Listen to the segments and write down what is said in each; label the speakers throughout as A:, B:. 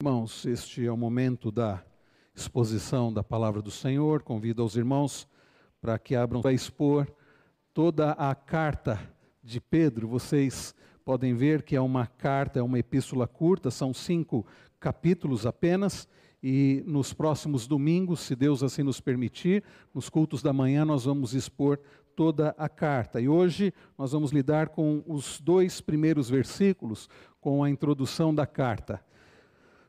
A: Irmãos, este é o momento da exposição da palavra do Senhor. Convido aos irmãos para que abram para expor toda a carta de Pedro. Vocês podem ver que é uma carta, é uma epístola curta, são cinco capítulos apenas. E nos próximos domingos, se Deus assim nos permitir, nos cultos da manhã, nós vamos expor toda a carta. E hoje nós vamos lidar com os dois primeiros versículos, com a introdução da carta.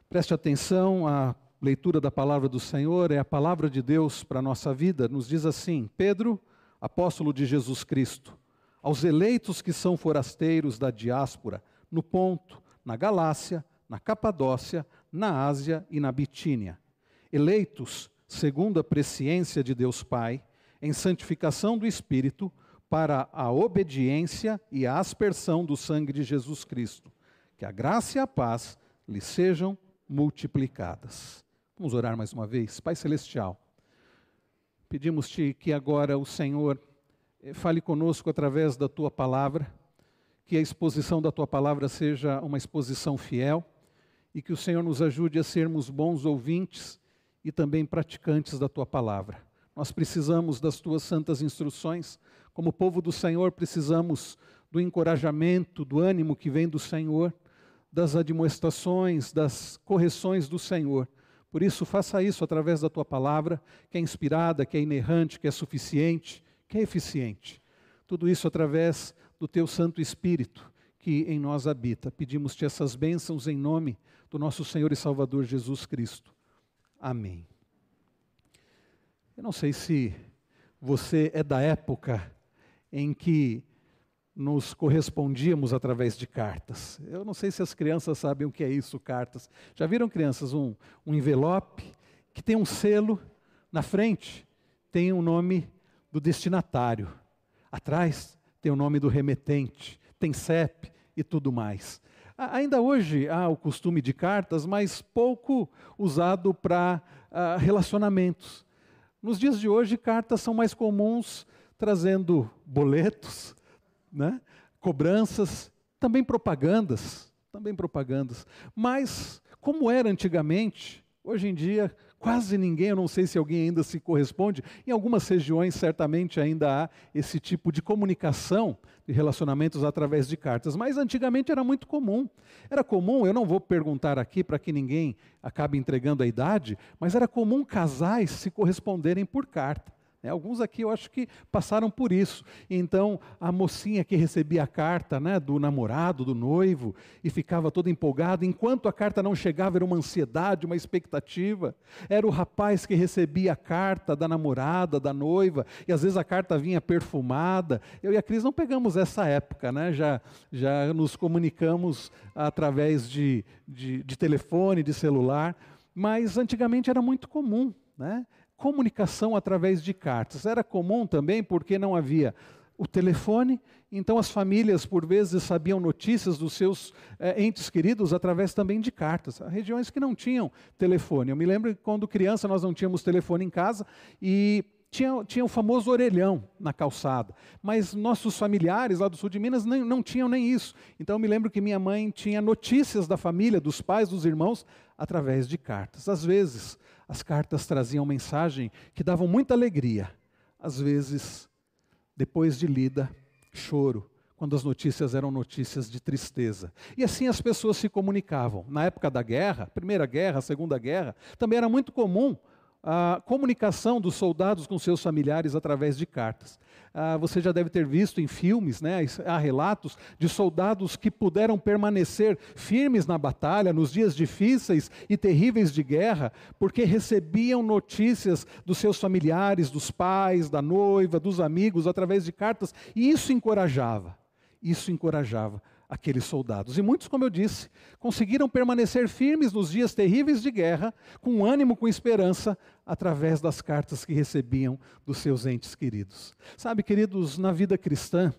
A: Preste atenção, a leitura da palavra do Senhor é a palavra de Deus para a nossa vida. Nos diz assim: Pedro, apóstolo de Jesus Cristo, aos eleitos que são forasteiros da diáspora, no Ponto, na Galácia, na Capadócia, na Ásia e na Bitínia, eleitos segundo a presciência de Deus Pai, em santificação do Espírito, para a obediência e a aspersão do sangue de Jesus Cristo. Que a graça e a paz lhe sejam multiplicadas. Vamos orar mais uma vez. Pai Celestial, pedimos-te que agora o Senhor eh, fale conosco através da tua palavra, que a exposição da tua palavra seja uma exposição fiel e que o Senhor nos ajude a sermos bons ouvintes e também praticantes da tua palavra. Nós precisamos das tuas santas instruções, como povo do Senhor, precisamos do encorajamento, do ânimo que vem do Senhor das admoestações, das correções do Senhor. Por isso, faça isso através da tua palavra, que é inspirada, que é inerrante, que é suficiente, que é eficiente. Tudo isso através do teu Santo Espírito, que em nós habita. Pedimos-te essas bênçãos em nome do nosso Senhor e Salvador Jesus Cristo. Amém. Eu não sei se você é da época em que nos correspondíamos através de cartas. Eu não sei se as crianças sabem o que é isso, cartas. Já viram, crianças, um, um envelope que tem um selo na frente, tem o nome do destinatário. Atrás tem o nome do remetente, tem CEP e tudo mais. Ainda hoje há o costume de cartas, mas pouco usado para uh, relacionamentos. Nos dias de hoje, cartas são mais comuns trazendo boletos, né? cobranças, também propagandas, também propagandas. Mas como era antigamente, hoje em dia quase ninguém, eu não sei se alguém ainda se corresponde, em algumas regiões certamente ainda há esse tipo de comunicação de relacionamentos através de cartas, mas antigamente era muito comum. Era comum, eu não vou perguntar aqui para que ninguém acabe entregando a idade, mas era comum casais se corresponderem por carta. Né? Alguns aqui eu acho que passaram por isso. Então, a mocinha que recebia a carta né, do namorado, do noivo, e ficava toda empolgada, enquanto a carta não chegava, era uma ansiedade, uma expectativa. Era o rapaz que recebia a carta da namorada, da noiva, e às vezes a carta vinha perfumada. Eu e a Cris não pegamos essa época, né? já, já nos comunicamos através de, de, de telefone, de celular, mas antigamente era muito comum. Né? Comunicação através de cartas. Era comum também porque não havia o telefone, então as famílias, por vezes, sabiam notícias dos seus é, entes queridos através também de cartas. Há regiões que não tinham telefone. Eu me lembro que quando criança nós não tínhamos telefone em casa e tinha, tinha o famoso orelhão na calçada. Mas nossos familiares lá do sul de Minas nem, não tinham nem isso. Então eu me lembro que minha mãe tinha notícias da família, dos pais, dos irmãos, através de cartas. Às vezes, as cartas traziam mensagem que davam muita alegria. Às vezes, depois de lida, choro, quando as notícias eram notícias de tristeza. E assim as pessoas se comunicavam. Na época da guerra, Primeira Guerra, Segunda Guerra, também era muito comum a comunicação dos soldados com seus familiares através de cartas. Ah, você já deve ter visto em filmes, né, há relatos de soldados que puderam permanecer firmes na batalha, nos dias difíceis e terríveis de guerra, porque recebiam notícias dos seus familiares, dos pais, da noiva, dos amigos, através de cartas, e isso encorajava. Isso encorajava aqueles soldados. E muitos, como eu disse, conseguiram permanecer firmes nos dias terríveis de guerra, com ânimo, com esperança, através das cartas que recebiam dos seus entes queridos. Sabe, queridos, na vida cristã,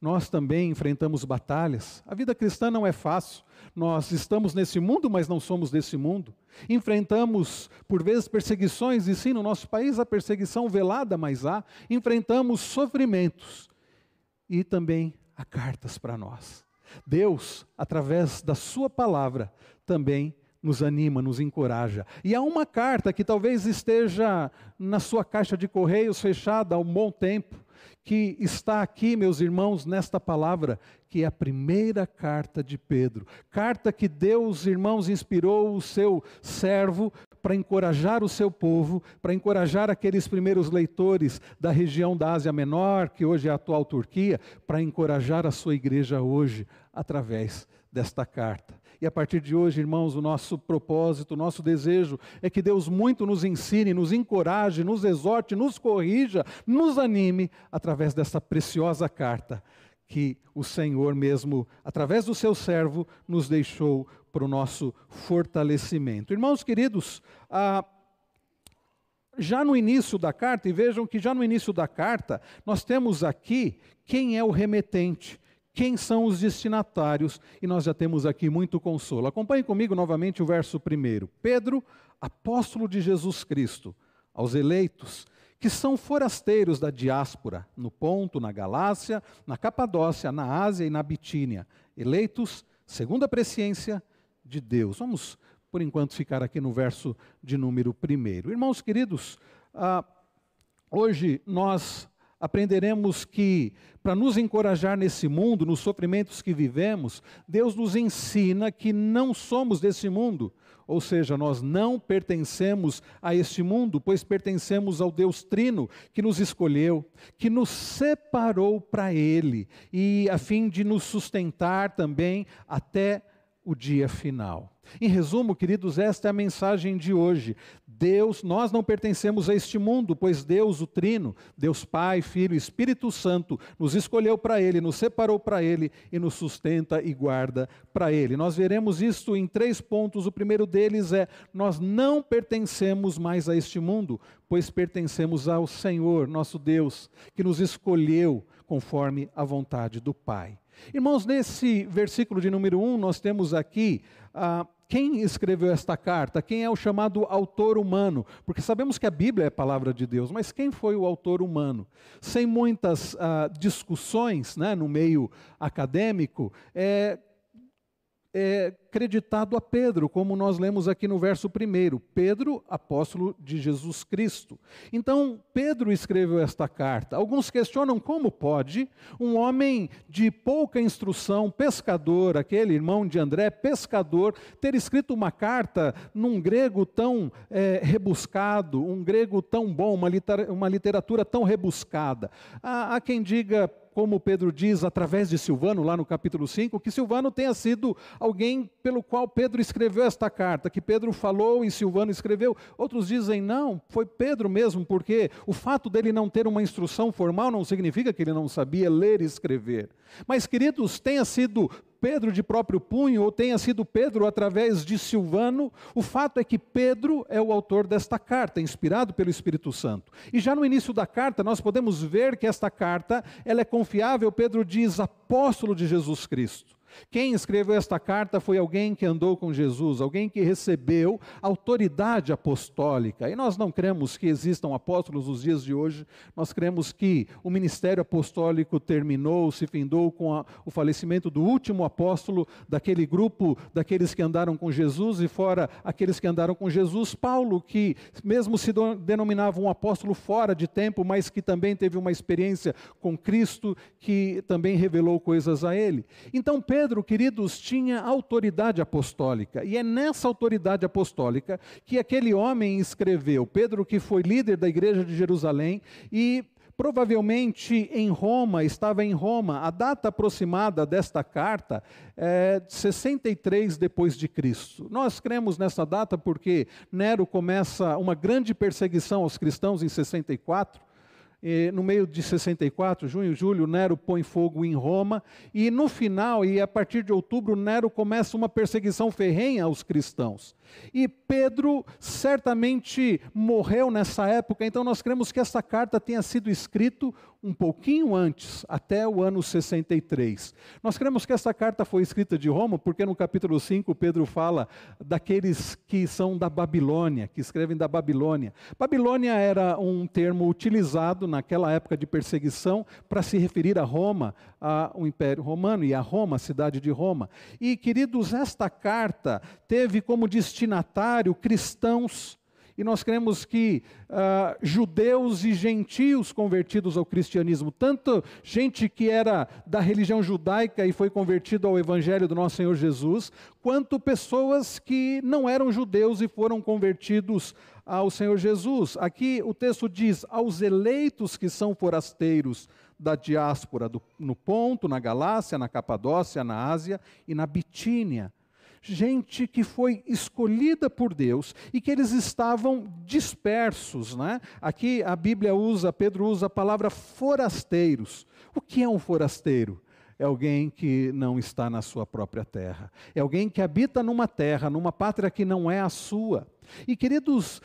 A: nós também enfrentamos batalhas. A vida cristã não é fácil. Nós estamos nesse mundo, mas não somos desse mundo. Enfrentamos, por vezes, perseguições, e sim, no nosso país a perseguição velada, mas há. Enfrentamos sofrimentos. E também há cartas para nós. Deus, através da Sua palavra, também nos anima, nos encoraja. E há uma carta que talvez esteja na sua caixa de correios fechada há um bom tempo, que está aqui, meus irmãos, nesta palavra, que é a primeira carta de Pedro. Carta que Deus, irmãos, inspirou o seu servo para encorajar o seu povo, para encorajar aqueles primeiros leitores da região da Ásia Menor, que hoje é a atual Turquia, para encorajar a sua igreja hoje, através desta carta. E a partir de hoje, irmãos, o nosso propósito, o nosso desejo é que Deus muito nos ensine, nos encoraje, nos exorte, nos corrija, nos anime através dessa preciosa carta que o Senhor mesmo, através do seu servo, nos deixou para o nosso fortalecimento. Irmãos queridos, ah, já no início da carta, e vejam que já no início da carta, nós temos aqui quem é o remetente quem são os destinatários, e nós já temos aqui muito consolo. Acompanhe comigo novamente o verso primeiro. Pedro, apóstolo de Jesus Cristo, aos eleitos, que são forasteiros da diáspora, no Ponto, na Galácia, na Capadócia, na Ásia e na Bitínia, eleitos segundo a presciência de Deus. Vamos, por enquanto, ficar aqui no verso de número primeiro. Irmãos queridos, ah, hoje nós aprenderemos que, para nos encorajar nesse mundo, nos sofrimentos que vivemos, Deus nos ensina que não somos desse mundo. Ou seja, nós não pertencemos a este mundo, pois pertencemos ao Deus Trino que nos escolheu, que nos separou para Ele, e a fim de nos sustentar também até o dia final. Em resumo, queridos, esta é a mensagem de hoje. Deus, nós não pertencemos a este mundo, pois Deus, o Trino, Deus Pai, Filho e Espírito Santo, nos escolheu para Ele, nos separou para Ele e nos sustenta e guarda para Ele. Nós veremos isto em três pontos. O primeiro deles é: nós não pertencemos mais a este mundo, pois pertencemos ao Senhor, nosso Deus, que nos escolheu conforme a vontade do Pai. Irmãos, nesse versículo de número 1, nós temos aqui ah, quem escreveu esta carta, quem é o chamado autor humano, porque sabemos que a Bíblia é a palavra de Deus, mas quem foi o autor humano? Sem muitas ah, discussões né, no meio acadêmico, é, é creditado a Pedro, como nós lemos aqui no verso 1. Pedro, apóstolo de Jesus Cristo. Então, Pedro escreveu esta carta. Alguns questionam como pode um homem de pouca instrução, pescador, aquele irmão de André, pescador, ter escrito uma carta num grego tão é, rebuscado, um grego tão bom, uma, literatura tão rebuscada. Há, há quem diga como Pedro diz através de Silvano, lá no capítulo 5, que Silvano tenha sido alguém pelo qual Pedro escreveu esta carta, que Pedro falou e Silvano escreveu. Outros dizem, não, foi Pedro mesmo, porque o fato dele não ter uma instrução formal não significa que ele não sabia ler e escrever. Mas, queridos, tenha sido Pedro de próprio punho ou tenha sido Pedro através de Silvano, o fato é que Pedro é o autor desta carta, inspirado pelo Espírito Santo. E já no início da carta nós podemos ver que esta carta, ela é confiável, Pedro diz apóstolo de Jesus Cristo. Quem escreveu esta carta foi alguém que andou com Jesus, alguém que recebeu autoridade apostólica. E nós não cremos que existam apóstolos nos dias de hoje, nós cremos que o ministério apostólico terminou, se findou com a, o falecimento do último apóstolo daquele grupo, daqueles que andaram com Jesus, e fora aqueles que andaram com Jesus, Paulo, que mesmo se denominava um apóstolo fora de tempo, mas que também teve uma experiência com Cristo, que também revelou coisas a ele. Então, Pedro Pedro, queridos, tinha autoridade apostólica, e é nessa autoridade apostólica que aquele homem escreveu. Pedro, que foi líder da igreja de Jerusalém, e provavelmente em Roma, estava em Roma. A data aproximada desta carta é 63 depois de Cristo. Nós cremos nessa data porque Nero começa uma grande perseguição aos cristãos em 64 no meio de 64, junho e julho, Nero põe fogo em Roma, e no final, e a partir de outubro, Nero começa uma perseguição ferrenha aos cristãos. E Pedro certamente morreu nessa época, então nós cremos que essa carta tenha sido escrita um pouquinho antes, até o ano 63. Nós cremos que essa carta foi escrita de Roma, porque no capítulo 5 Pedro fala daqueles que são da Babilônia, que escrevem da Babilônia. Babilônia era um termo utilizado naquela época de perseguição para se referir a Roma, ao Império Romano e a Roma, a cidade de Roma. E, queridos, esta carta teve como destinatário cristãos e nós cremos que uh, judeus e gentios convertidos ao cristianismo, tanto gente que era da religião judaica e foi convertido ao evangelho do nosso Senhor Jesus, quanto pessoas que não eram judeus e foram convertidos ao Senhor Jesus. Aqui o texto diz: aos eleitos que são forasteiros da diáspora, do, no Ponto, na Galácia, na Capadócia, na Ásia e na Bitínia gente que foi escolhida por Deus e que eles estavam dispersos. Né? Aqui a Bíblia usa, Pedro usa a palavra forasteiros. O que é um forasteiro? É alguém que não está na sua própria terra. É alguém que habita numa terra, numa pátria que não é a sua. E queridos,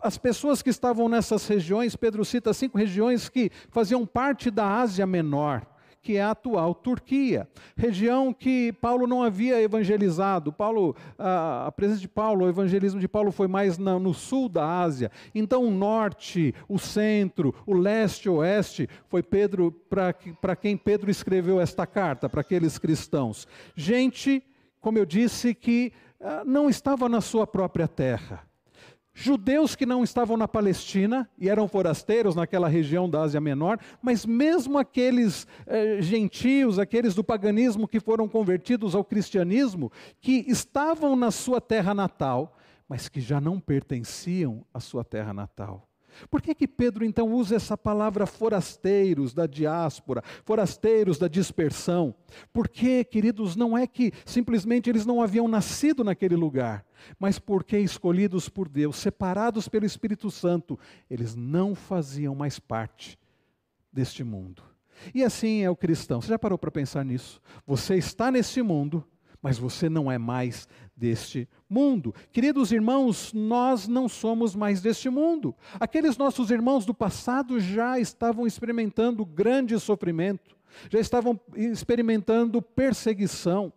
A: as pessoas que estavam nessas regiões, Pedro cita cinco regiões que faziam parte da Ásia Menor que é a atual Turquia, região que Paulo não havia evangelizado. Paulo, a, presença de Paulo, o evangelismo de Paulo foi mais no sul da Ásia. Então o norte, o centro, o leste, o oeste, foi Pedro para quem Pedro escreveu esta carta para aqueles cristãos. Gente, como eu disse, que ah, não estava na sua própria terra judeus que não estavam na Palestina e eram forasteiros naquela região da Ásia Menor, mas mesmo aqueles eh, gentios, aqueles do paganismo que foram convertidos ao cristianismo, que estavam na sua terra natal, mas que já não pertenciam à sua terra natal. Por que, que Pedro então usa essa palavra forasteiros da diáspora, forasteiros da dispersão? Porque, queridos, não é que simplesmente eles não haviam nascido naquele lugar, mas porque escolhidos por Deus, separados pelo Espírito Santo, eles não faziam mais parte deste mundo. E assim é o cristão. Você já parou para pensar nisso? Você está nesse mundo, mas você não é mais deste mundo. Queridos irmãos, nós não somos mais deste mundo. Aqueles nossos irmãos do passado já estavam experimentando grande sofrimento, já estavam experimentando perseguição.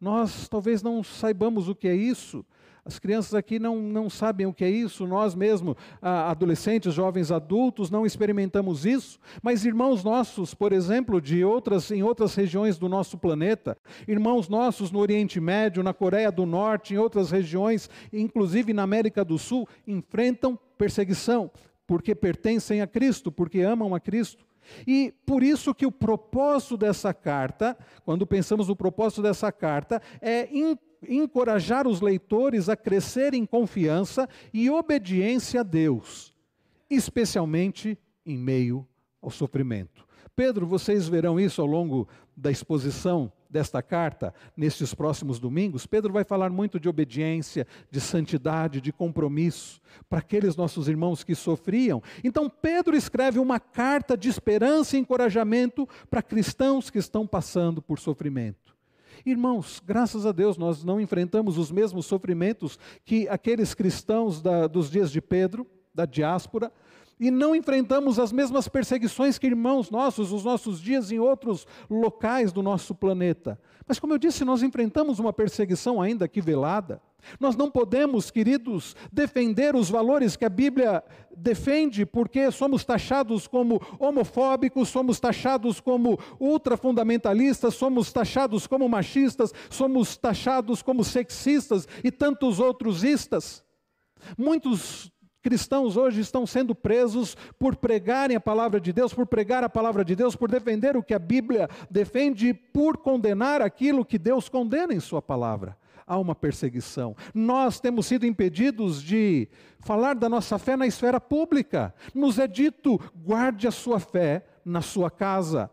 A: Nós talvez não saibamos o que é isso, as crianças aqui não, não sabem o que é isso, nós mesmos, adolescentes, jovens adultos, não experimentamos isso, mas irmãos nossos, por exemplo, de outras, em outras regiões do nosso planeta, irmãos nossos no Oriente Médio, na Coreia do Norte, em outras regiões, inclusive na América do Sul, enfrentam perseguição, porque pertencem a Cristo, porque amam a Cristo. E por isso que o propósito dessa carta, quando pensamos no propósito dessa carta, é encorajar os leitores a crescer em confiança e obediência a Deus, especialmente em meio ao sofrimento. Pedro, vocês verão isso ao longo da exposição desta carta, nestes próximos domingos. Pedro vai falar muito de obediência, de santidade, de compromisso para aqueles nossos irmãos que sofriam. Então, Pedro escreve uma carta de esperança e encorajamento para cristãos que estão passando por sofrimento. Irmãos, graças a Deus nós não enfrentamos os mesmos sofrimentos que aqueles cristãos da, dos dias de Pedro, da diáspora, e não enfrentamos as mesmas perseguições que irmãos nossos, os nossos dias em outros locais do nosso planeta. Mas, como eu disse, nós enfrentamos uma perseguição ainda que velada. Nós não podemos, queridos, defender os valores que a Bíblia defende, porque somos taxados como homofóbicos, somos taxados como ultrafundamentalistas, somos taxados como machistas, somos taxados como sexistas e tantos outros istas. Muitos cristãos hoje estão sendo presos por pregarem a palavra de Deus, por pregar a palavra de Deus, por defender o que a Bíblia defende, por condenar aquilo que Deus condena em Sua palavra. Há uma perseguição. Nós temos sido impedidos de falar da nossa fé na esfera pública. Nos é dito: guarde a sua fé na sua casa.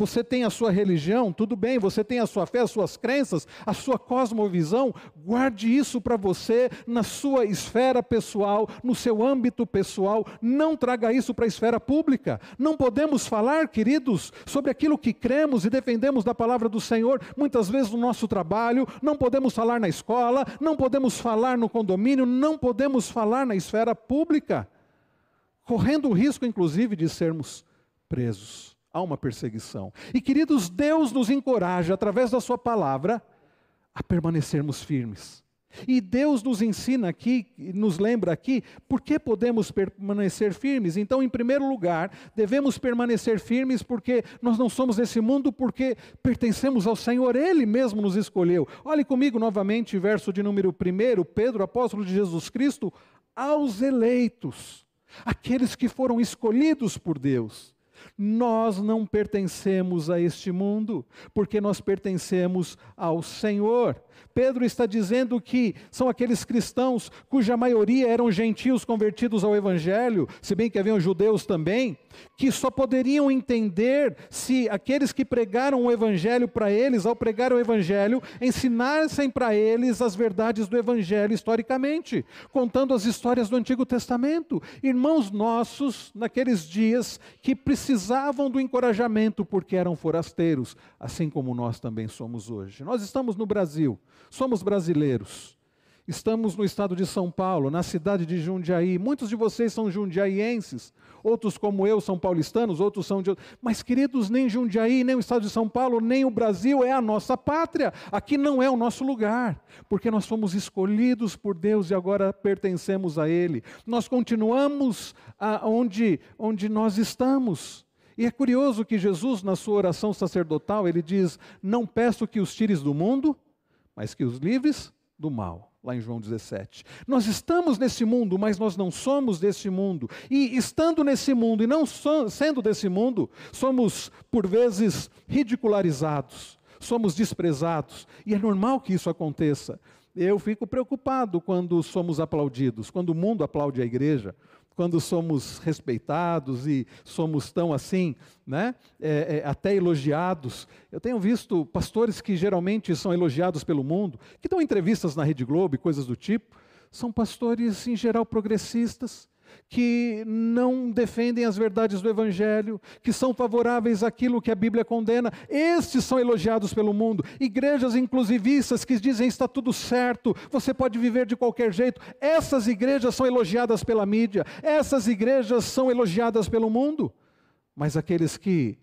A: Você tem a sua religião, tudo bem, você tem a sua fé, as suas crenças, a sua cosmovisão, guarde isso para você na sua esfera pessoal, no seu âmbito pessoal, não traga isso para a esfera pública. Não podemos falar, queridos, sobre aquilo que cremos e defendemos da palavra do Senhor, muitas vezes no nosso trabalho, não podemos falar na escola, não podemos falar no condomínio, não podemos falar na esfera pública, correndo o risco, inclusive, de sermos presos, há uma perseguição. E queridos, Deus nos encoraja, através da Sua palavra, a permanecermos firmes. E Deus nos ensina aqui, nos lembra aqui, por que podemos permanecer firmes. Então, em primeiro lugar, devemos permanecer firmes porque nós não somos desse mundo, porque pertencemos ao Senhor, Ele mesmo nos escolheu. Olhe comigo novamente, verso de número 1, Pedro, apóstolo de Jesus Cristo, aos eleitos, aqueles que foram escolhidos por Deus. Nós não pertencemos a este mundo, porque nós pertencemos ao Senhor. Pedro está dizendo que são aqueles cristãos cuja maioria eram gentios convertidos ao Evangelho, se bem que haviam judeus também, que só poderiam entender se aqueles que pregaram o Evangelho para eles, ao pregar o Evangelho, ensinassem para eles as verdades do Evangelho historicamente, contando as histórias do Antigo Testamento. Irmãos nossos, naqueles dias, que precisavam do encorajamento porque eram forasteiros, assim como nós também somos hoje. Nós estamos no Brasil. Somos brasileiros. Estamos no estado de São Paulo, na cidade de Jundiaí. Muitos de vocês são jundiaienses, outros, como eu, são paulistanos, outros são de. Mas, queridos, nem Jundiaí, nem o estado de São Paulo, nem o Brasil é a nossa pátria. Aqui não é o nosso lugar, porque nós fomos escolhidos por Deus e agora pertencemos a Ele. Nós continuamos onde, onde nós estamos. E é curioso que Jesus, na sua oração sacerdotal, ele diz: Não peço que os tires do mundo mas que os livres do mal. Lá em João 17. Nós estamos nesse mundo, mas nós não somos desse mundo. E estando nesse mundo e não so, sendo desse mundo, somos por vezes ridicularizados, somos desprezados. E é normal que isso aconteça. Eu fico preocupado quando somos aplaudidos, quando o mundo aplaude a igreja, quando somos respeitados e somos tão assim, né, é, é, até elogiados. Eu tenho visto pastores que geralmente são elogiados pelo mundo, que dão entrevistas na Rede Globo e coisas do tipo, são pastores em geral progressistas, que não defendem as verdades do Evangelho, que são favoráveis àquilo que a Bíblia condena, estes são elogiados pelo mundo. Igrejas inclusivistas que dizem está tudo certo, você pode viver de qualquer jeito, essas igrejas são elogiadas pela mídia, essas igrejas são elogiadas pelo mundo. Mas aqueles que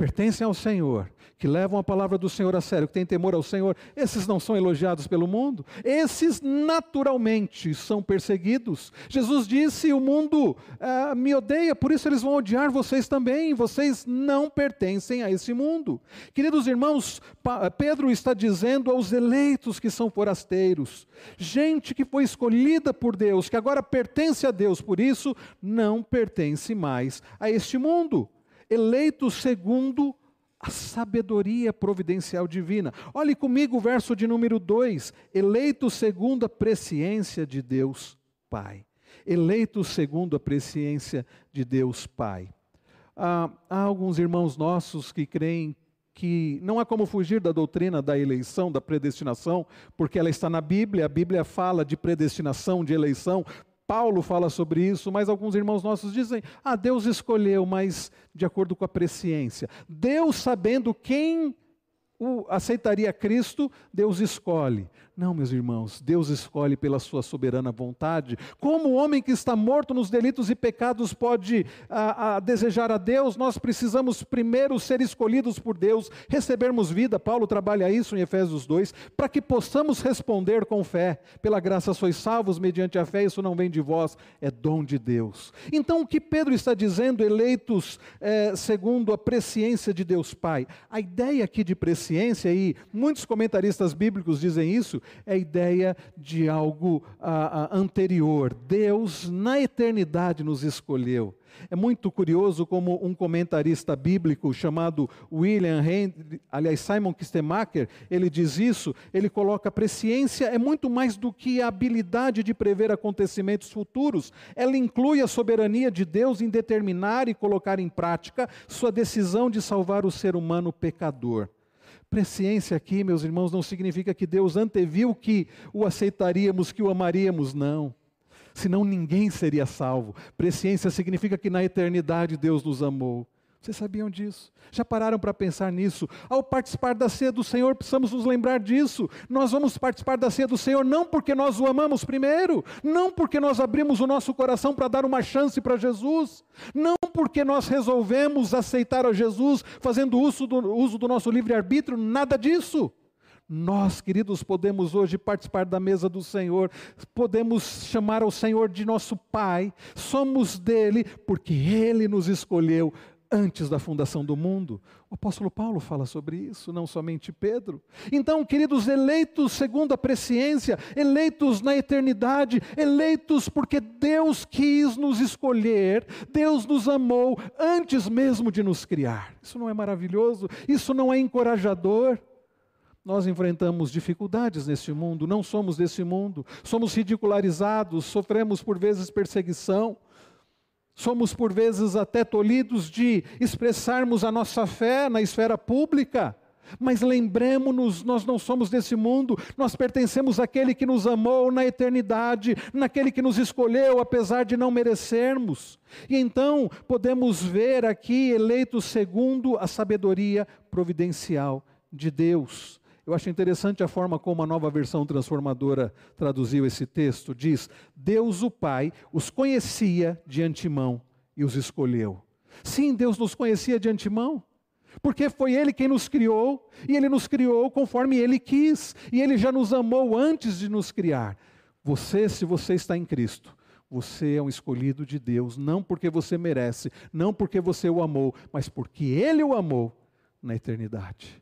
A: pertencem ao Senhor, que levam a palavra do Senhor a sério, que têm temor ao Senhor, esses não são elogiados pelo mundo, esses naturalmente são perseguidos. Jesus disse: O mundo ah, me odeia, por isso eles vão odiar vocês também, vocês não pertencem a esse mundo. Queridos irmãos, Pedro está dizendo aos eleitos que são forasteiros, gente que foi escolhida por Deus, que agora pertence a Deus, por isso não pertence mais a este mundo eleitos segundo a sabedoria providencial divina. Olhe comigo o verso de número 2: eleitos segundo a presciência de Deus Pai. Eleitos segundo a presciência de Deus Pai. Ah, há alguns irmãos nossos que creem que não há como fugir da doutrina da eleição, da predestinação, porque ela está na Bíblia, a Bíblia fala de predestinação, de eleição, Paulo fala sobre isso, mas alguns irmãos nossos dizem: ah, Deus escolheu, mas de acordo com a presciência. Deus, sabendo quem aceitaria Cristo, Deus escolhe. Não, meus irmãos, Deus escolhe pela sua soberana vontade. Como o homem que está morto nos delitos e pecados pode a, a, desejar a Deus, nós precisamos primeiro ser escolhidos por Deus, recebermos vida. Paulo trabalha isso em Efésios 2, para que possamos responder com fé. Pela graça sois salvos mediante a fé, isso não vem de vós, é dom de Deus. Então, o que Pedro está dizendo, eleitos é, segundo a presciência de Deus Pai? A ideia aqui de presciência, e muitos comentaristas bíblicos dizem isso, é a ideia de algo ah, ah, anterior. Deus, na eternidade, nos escolheu. É muito curioso como um comentarista bíblico chamado William Henry, aliás, Simon Kistemacher, ele diz isso, ele coloca a presciência é muito mais do que a habilidade de prever acontecimentos futuros. Ela inclui a soberania de Deus em determinar e colocar em prática sua decisão de salvar o ser humano pecador. Presciência aqui, meus irmãos, não significa que Deus anteviu que o aceitaríamos, que o amaríamos, não. Senão ninguém seria salvo. Presciência significa que na eternidade Deus nos amou. Vocês sabiam disso? Já pararam para pensar nisso? Ao participar da ceia do Senhor, precisamos nos lembrar disso. Nós vamos participar da ceia do Senhor não porque nós o amamos primeiro, não porque nós abrimos o nosso coração para dar uma chance para Jesus, não porque nós resolvemos aceitar a Jesus fazendo uso do, uso do nosso livre-arbítrio, nada disso. Nós, queridos, podemos hoje participar da mesa do Senhor, podemos chamar ao Senhor de nosso Pai, somos dele, porque Ele nos escolheu antes da fundação do mundo. O apóstolo Paulo fala sobre isso, não somente Pedro. Então, queridos, eleitos segundo a presciência, eleitos na eternidade, eleitos porque Deus quis nos escolher, Deus nos amou antes mesmo de nos criar. Isso não é maravilhoso? Isso não é encorajador? Nós enfrentamos dificuldades neste mundo, não somos desse mundo, somos ridicularizados, sofremos por vezes perseguição. Somos por vezes até tolhidos de expressarmos a nossa fé na esfera pública. Mas lembremos-nos, nós não somos desse mundo, nós pertencemos àquele que nos amou na eternidade, naquele que nos escolheu, apesar de não merecermos. E então podemos ver aqui eleitos segundo a sabedoria providencial de Deus. Eu acho interessante a forma como a nova versão transformadora traduziu esse texto. Diz: Deus o Pai os conhecia de antemão e os escolheu. Sim, Deus nos conhecia de antemão. Porque foi Ele quem nos criou, e Ele nos criou conforme Ele quis, e Ele já nos amou antes de nos criar. Você, se você está em Cristo, você é um escolhido de Deus, não porque você merece, não porque você o amou, mas porque Ele o amou na eternidade.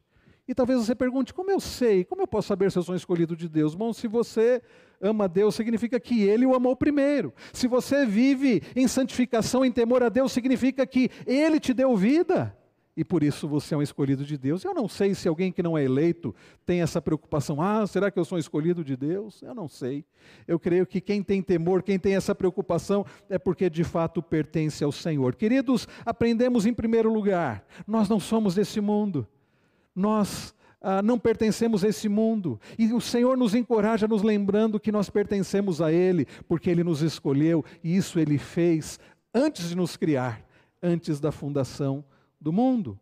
A: E talvez você pergunte: como eu sei? Como eu posso saber se eu sou escolhido de Deus? Bom, se você ama Deus, significa que Ele o amou primeiro. Se você vive em santificação, em temor a Deus, significa que Ele te deu vida. E por isso você é um escolhido de Deus. Eu não sei se alguém que não é eleito tem essa preocupação. Ah, será que eu sou um escolhido de Deus? Eu não sei. Eu creio que quem tem temor, quem tem essa preocupação, é porque de fato pertence ao Senhor. Queridos, aprendemos em primeiro lugar: nós não somos desse mundo nós ah, não pertencemos a esse mundo. E o Senhor nos encoraja, nos lembrando que nós pertencemos a Ele, porque Ele nos escolheu, e isso Ele fez antes de nos criar, antes da fundação do mundo.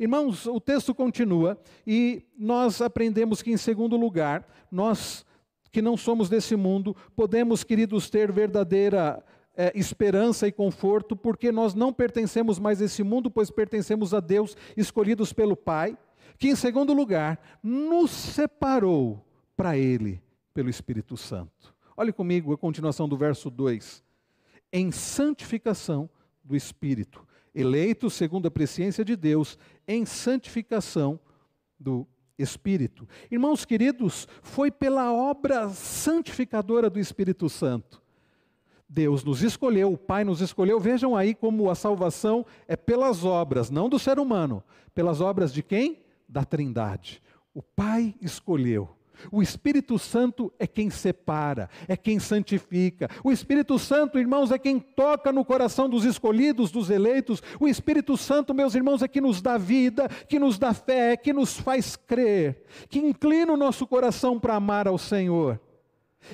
A: Irmãos, o texto continua e nós aprendemos que, em segundo lugar, nós que não somos desse mundo, podemos, queridos, ter verdadeira é, esperança e conforto, porque nós não pertencemos mais a esse mundo, pois pertencemos a Deus, escolhidos pelo Pai que, em segundo lugar, nos separou para Ele pelo Espírito Santo. Olhe comigo a continuação do verso 2. Em santificação do Espírito, eleito segundo a presciência de Deus, em santificação do Espírito. Irmãos queridos, foi pela obra santificadora do Espírito Santo. Deus nos escolheu, o Pai nos escolheu. Vejam aí como a salvação é pelas obras, não do ser humano. Pelas obras de quem? Da Trindade. O Pai escolheu. O Espírito Santo é quem separa, é quem santifica. O Espírito Santo, irmãos, é quem toca no coração dos escolhidos, dos eleitos. O Espírito Santo, meus irmãos, é que nos dá vida, que nos dá fé, que nos faz crer, que inclina o nosso coração para amar ao Senhor.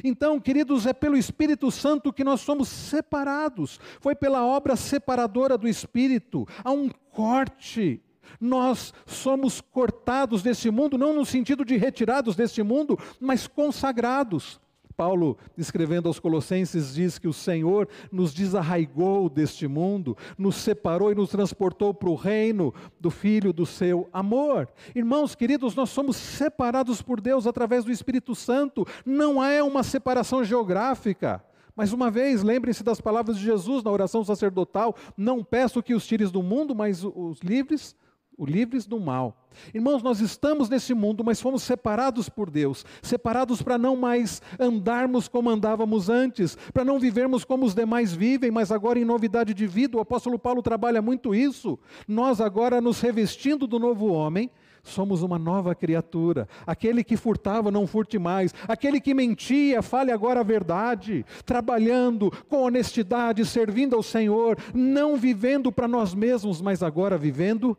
A: Então, queridos, é pelo Espírito Santo que nós somos separados. Foi pela obra separadora do Espírito. Há um corte nós somos cortados desse mundo, não no sentido de retirados deste mundo, mas consagrados. Paulo, escrevendo aos Colossenses, diz que o Senhor nos desarraigou deste mundo, nos separou e nos transportou para o reino do Filho do seu amor. Irmãos queridos, nós somos separados por Deus através do Espírito Santo, não é uma separação geográfica. Mais uma vez, lembrem-se das palavras de Jesus na oração sacerdotal: Não peço que os tires do mundo, mas os livres o livres do mal. Irmãos, nós estamos nesse mundo, mas fomos separados por Deus, separados para não mais andarmos como andávamos antes, para não vivermos como os demais vivem, mas agora em novidade de vida. O apóstolo Paulo trabalha muito isso. Nós agora nos revestindo do novo homem, somos uma nova criatura. Aquele que furtava, não furte mais. Aquele que mentia, fale agora a verdade. Trabalhando com honestidade, servindo ao Senhor, não vivendo para nós mesmos, mas agora vivendo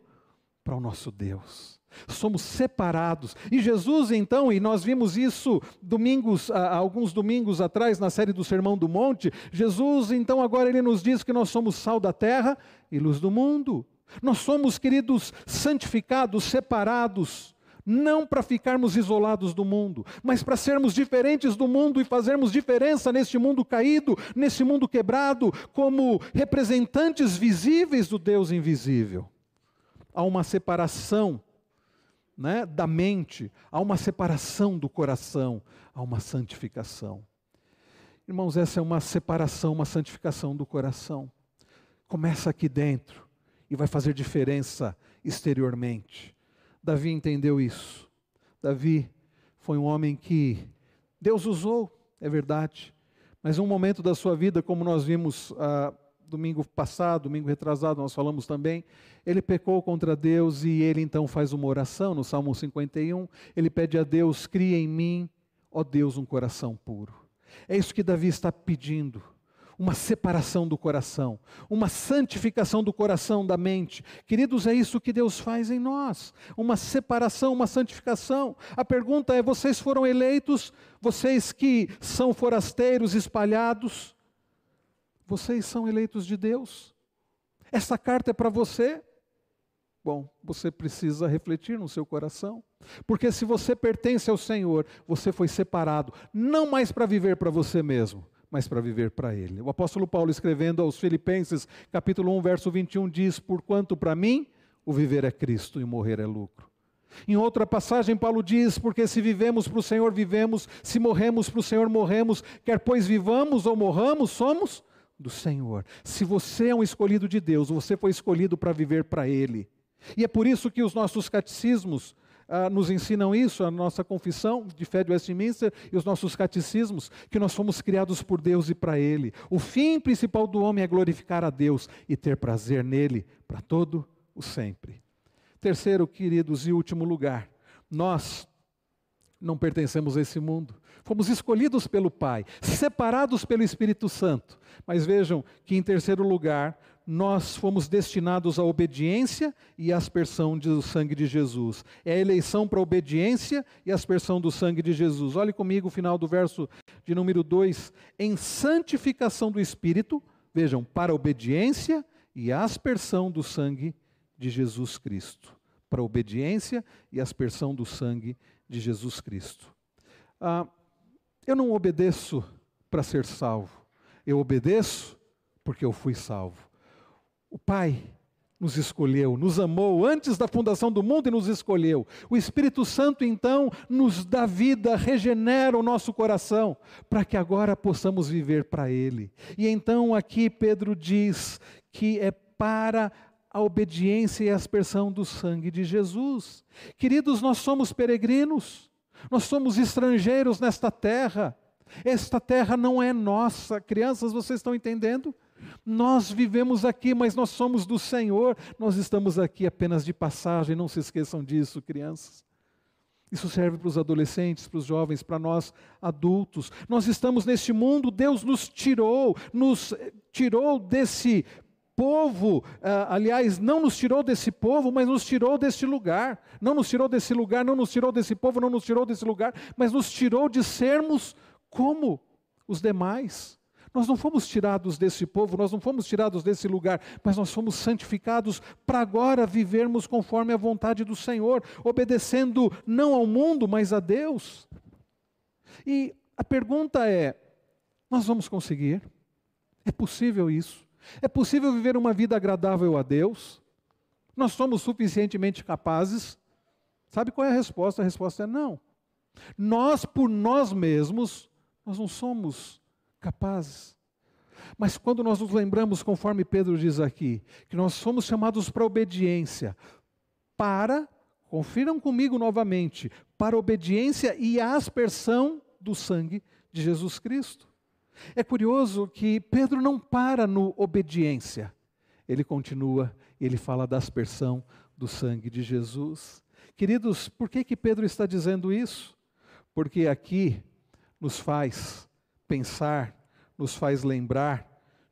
A: para o nosso Deus. Somos separados. E Jesus, então, e nós vimos isso domingos, alguns domingos atrás, na série do Sermão do Monte, Jesus, então, agora ele nos diz que nós somos sal da terra e luz do mundo. Nós somos, queridos, santificados, separados, não para ficarmos isolados do mundo, mas para sermos diferentes do mundo e fazermos diferença neste mundo caído, nesse mundo quebrado, como representantes visíveis do Deus invisível. Há uma separação né, da mente, há uma separação do coração, há uma santificação. Irmãos, essa é uma separação, uma santificação do coração. Começa aqui dentro e vai fazer diferença exteriormente. Davi entendeu isso. Davi foi um homem que Deus usou, é verdade, mas um momento da sua vida, como nós vimos ah, domingo passado, domingo retrasado, nós falamos também, ele pecou contra Deus e ele então faz uma oração no Salmo 51. Ele pede a Deus: cria em mim, ó Deus, um coração puro. É isso que Davi está pedindo uma separação do coração, uma santificação do coração, da mente. Queridos, é isso que Deus faz em nós, uma separação, uma santificação. A pergunta é: vocês foram eleitos, vocês que são forasteiros espalhados, vocês são eleitos de Deus? Essa carta é para você? Bom, você precisa refletir no seu coração. Porque se você pertence ao Senhor, você foi separado, não mais para viver para você mesmo, mas para viver para Ele. O apóstolo Paulo, escrevendo aos Filipenses, capítulo 1, verso 21, diz: Porquanto para mim o viver é Cristo e o morrer é lucro. Em outra passagem, Paulo diz: Porque se vivemos para o Senhor, vivemos, se morremos para o Senhor, morremos, quer pois vivamos ou morramos, somos do Senhor. Se você é um escolhido de Deus, você foi escolhido para viver para Ele. E é por isso que os nossos catecismos ah, nos ensinam isso, a nossa confissão de fé de Westminster e os nossos catecismos, que nós fomos criados por Deus e para Ele. O fim principal do homem é glorificar a Deus e ter prazer nele para todo o sempre. Terceiro, queridos, e último lugar, nós não pertencemos a esse mundo. Fomos escolhidos pelo Pai, separados pelo Espírito Santo. Mas vejam que, em terceiro lugar, nós fomos destinados à obediência e à aspersão do sangue de Jesus. É a eleição para a obediência e a aspersão do sangue de Jesus. Olhe comigo o final do verso de número 2. Em santificação do Espírito, vejam, para a obediência e a aspersão do sangue de Jesus Cristo. Para a obediência e a aspersão do sangue de Jesus Cristo. Ah, eu não obedeço para ser salvo, eu obedeço porque eu fui salvo. O Pai nos escolheu, nos amou antes da fundação do mundo e nos escolheu. O Espírito Santo, então, nos dá vida, regenera o nosso coração, para que agora possamos viver para Ele. E então aqui Pedro diz que é para a obediência e a aspersão do sangue de Jesus. Queridos, nós somos peregrinos, nós somos estrangeiros nesta terra. Esta terra não é nossa. Crianças, vocês estão entendendo? Nós vivemos aqui, mas nós somos do Senhor. Nós estamos aqui apenas de passagem, não se esqueçam disso, crianças. Isso serve para os adolescentes, para os jovens, para nós adultos. Nós estamos neste mundo, Deus nos tirou, nos tirou desse povo, uh, aliás, não nos tirou desse povo, mas nos tirou deste lugar. Não nos tirou desse lugar, não nos tirou desse povo, não nos tirou desse lugar, mas nos tirou de sermos como os demais. Nós não fomos tirados desse povo, nós não fomos tirados desse lugar, mas nós fomos santificados para agora vivermos conforme a vontade do Senhor, obedecendo não ao mundo, mas a Deus. E a pergunta é: nós vamos conseguir? É possível isso? É possível viver uma vida agradável a Deus? Nós somos suficientemente capazes? Sabe qual é a resposta? A resposta é não. Nós, por nós mesmos, nós não somos capazes. Mas quando nós nos lembramos, conforme Pedro diz aqui, que nós somos chamados para obediência, para, confiram comigo novamente, para obediência e aspersão do sangue de Jesus Cristo. É curioso que Pedro não para no obediência. Ele continua, ele fala da aspersão do sangue de Jesus. Queridos, por que que Pedro está dizendo isso? Porque aqui nos faz pensar, nos faz lembrar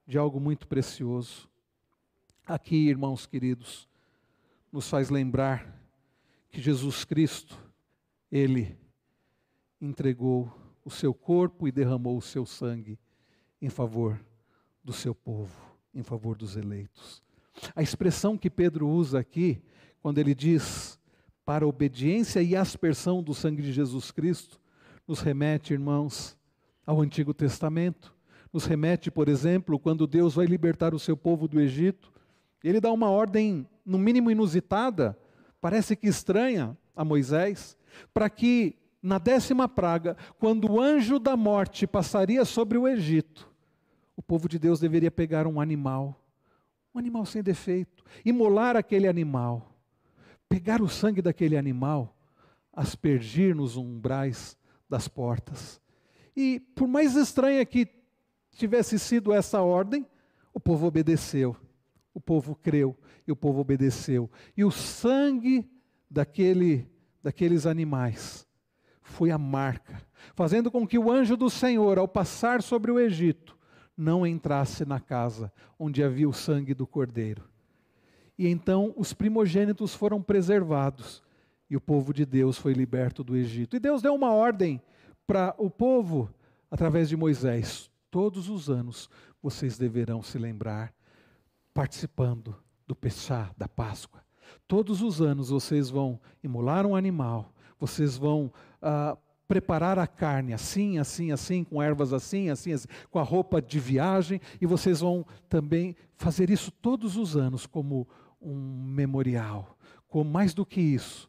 A: de algo muito precioso. Aqui, irmãos queridos, nos faz lembrar que Jesus Cristo, ele entregou o seu corpo e derramou o seu sangue em favor do seu povo, em favor dos eleitos. A expressão que Pedro usa aqui, quando ele diz para obediência e aspersão do sangue de Jesus Cristo, nos remete, irmãos, ao Antigo Testamento. Nos remete, por exemplo, quando Deus vai libertar o seu povo do Egito. Ele dá uma ordem, no mínimo inusitada, parece que estranha a Moisés, para que na décima praga, quando o anjo da morte passaria sobre o Egito, o povo de Deus deveria pegar um animal, um animal sem defeito, imolar aquele animal, pegar o sangue daquele animal, aspergir nos umbrais das portas. E por mais estranha que tivesse sido essa ordem, o povo obedeceu, o povo creu e o povo obedeceu. E o sangue daquele, daqueles animais foi a marca, fazendo com que o anjo do Senhor, ao passar sobre o Egito, não entrasse na casa onde havia o sangue do cordeiro. E então os primogênitos foram preservados e o povo de Deus foi liberto do Egito. E Deus deu uma ordem para o povo através de Moisés: todos os anos vocês deverão se lembrar participando do Pessá, da Páscoa. Todos os anos vocês vão imolar um animal, vocês vão uh, preparar a carne assim, assim, assim, com ervas assim, assim, assim, com a roupa de viagem, e vocês vão também fazer isso todos os anos como um memorial. Com mais do que isso,